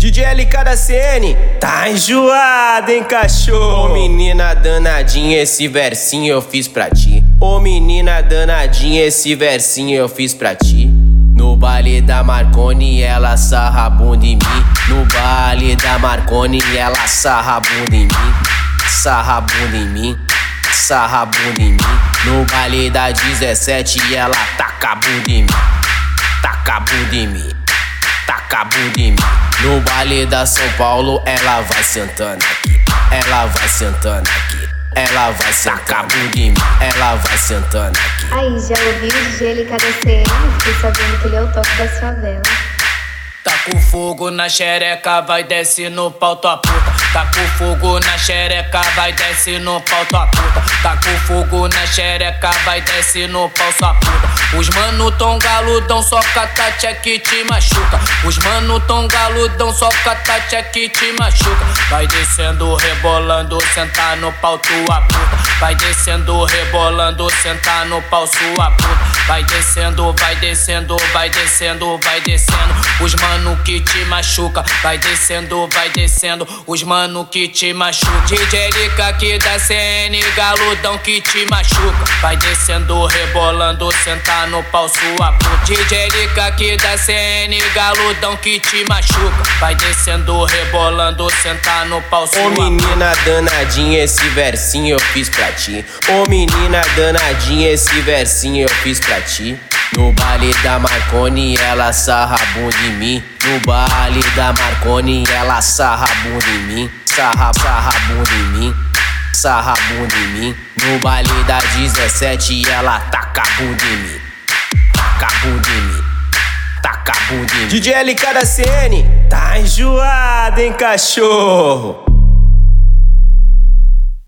DJ LK da CN, tá enjoado, hein, cachorro? Ô menina danadinha, esse versinho eu fiz pra ti. Ô menina danadinha, esse versinho eu fiz pra ti. No baile da Marconi, ela sarra a bunda em mim. No baile da Marconi, ela sarra a bunda em mim. Sarra a bunda em mim. Sarra a bunda em mim. No baile da 17, ela taca a bunda em mim. Taca a bunda em mim. Taca a bunda em mim. No baile da São Paulo, ela vai sentando aqui. Ela vai sentando aqui. Ela vai bunda em mim. Ela vai sentando aqui. Aí, já ouviu o DJ LKDCM? Fiquei sabendo que ele é o toque das favelas. Tá com fogo na xereca, vai desce no pau tua puta. Tá com fogo na xereca, vai desce no pau tua puta. Tá com fogo na xereca, vai desce no pau sua puta. Os mano tão galudão, só catate é que te machuca. Os mano tão galudão, só catate é que te machuca. Vai descendo, rebolando, sentar no pau tua puta. Vai descendo, rebolando, sentar no pau sua puta. Vai descendo, vai descendo, vai descendo, vai descendo. Os mano que te machuca, vai descendo, vai descendo. Os mano que te machuca. DJ Lica aqui da CN, galudão que te machuca. Vai descendo, rebolando, sentar no pau sua puta. DJ Lica aqui da CN, galudão que te machuca. Vai descendo, rebolando, sentar no pau sua Ô menina danadinha, esse versinho eu fiz pra ti. Ô menina danadinha, esse versinho eu fiz pra ti. No baile da Marconi, ela sarra a bunda em mim. No baile da Marconi, ela sarra a bunda em mim. Sarra, sarra bunda em mim. Sarra a bunda em mim. No baile da 17, ela taca a bunda em mim. Taca a bunda em mim. Taca a bunda em mim. DJ LK da CN, tá enjoado, hein, cachorro?